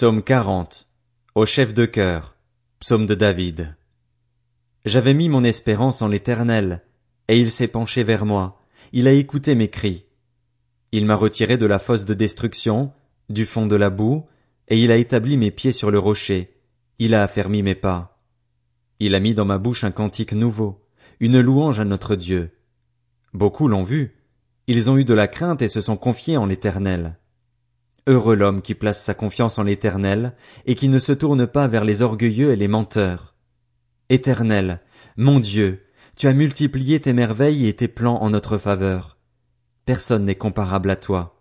Psaume 40. Au chef de chœur. Psaume de David. J'avais mis mon espérance en l'éternel, et il s'est penché vers moi, il a écouté mes cris. Il m'a retiré de la fosse de destruction, du fond de la boue, et il a établi mes pieds sur le rocher, il a affermi mes pas. Il a mis dans ma bouche un cantique nouveau, une louange à notre Dieu. Beaucoup l'ont vu, ils ont eu de la crainte et se sont confiés en l'éternel. Heureux l'homme qui place sa confiance en l'Éternel, et qui ne se tourne pas vers les orgueilleux et les menteurs. Éternel, mon Dieu, tu as multiplié tes merveilles et tes plans en notre faveur. Personne n'est comparable à toi.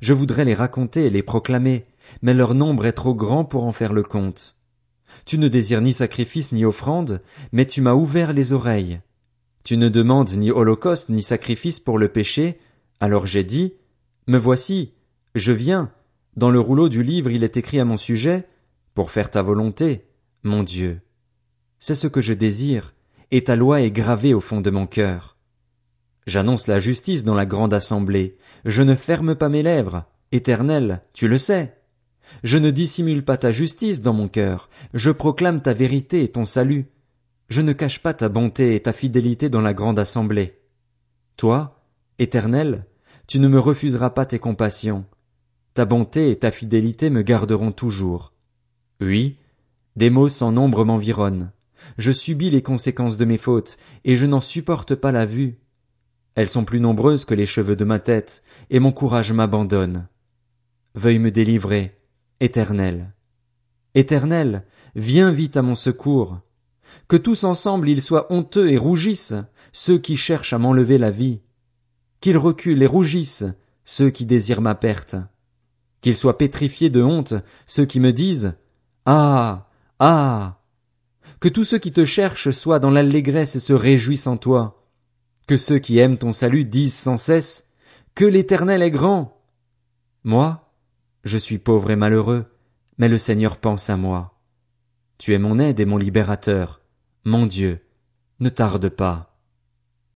Je voudrais les raconter et les proclamer, mais leur nombre est trop grand pour en faire le compte. Tu ne désires ni sacrifice ni offrande, mais tu m'as ouvert les oreilles. Tu ne demandes ni holocauste ni sacrifice pour le péché, alors j'ai dit, Me voici, je viens, dans le rouleau du livre il est écrit à mon sujet, pour faire ta volonté, mon Dieu. C'est ce que je désire, et ta loi est gravée au fond de mon cœur. J'annonce la justice dans la grande assemblée, je ne ferme pas mes lèvres, éternel, tu le sais. Je ne dissimule pas ta justice dans mon cœur, je proclame ta vérité et ton salut. Je ne cache pas ta bonté et ta fidélité dans la grande assemblée. Toi, éternel, tu ne me refuseras pas tes compassions. Ta bonté et ta fidélité me garderont toujours. Oui, des maux sans nombre m'environnent. Je subis les conséquences de mes fautes, et je n'en supporte pas la vue. Elles sont plus nombreuses que les cheveux de ma tête, et mon courage m'abandonne. Veuille me délivrer, Éternel. Éternel, viens vite à mon secours. Que tous ensemble ils soient honteux et rougissent, ceux qui cherchent à m'enlever la vie. Qu'ils reculent et rougissent, ceux qui désirent ma perte. Qu'ils soient pétrifiés de honte, ceux qui me disent Ah. Ah. Que tous ceux qui te cherchent soient dans l'allégresse et se réjouissent en toi. Que ceux qui aiment ton salut disent sans cesse Que l'Éternel est grand. Moi, je suis pauvre et malheureux, mais le Seigneur pense à moi. Tu es mon aide et mon libérateur. Mon Dieu, ne tarde pas.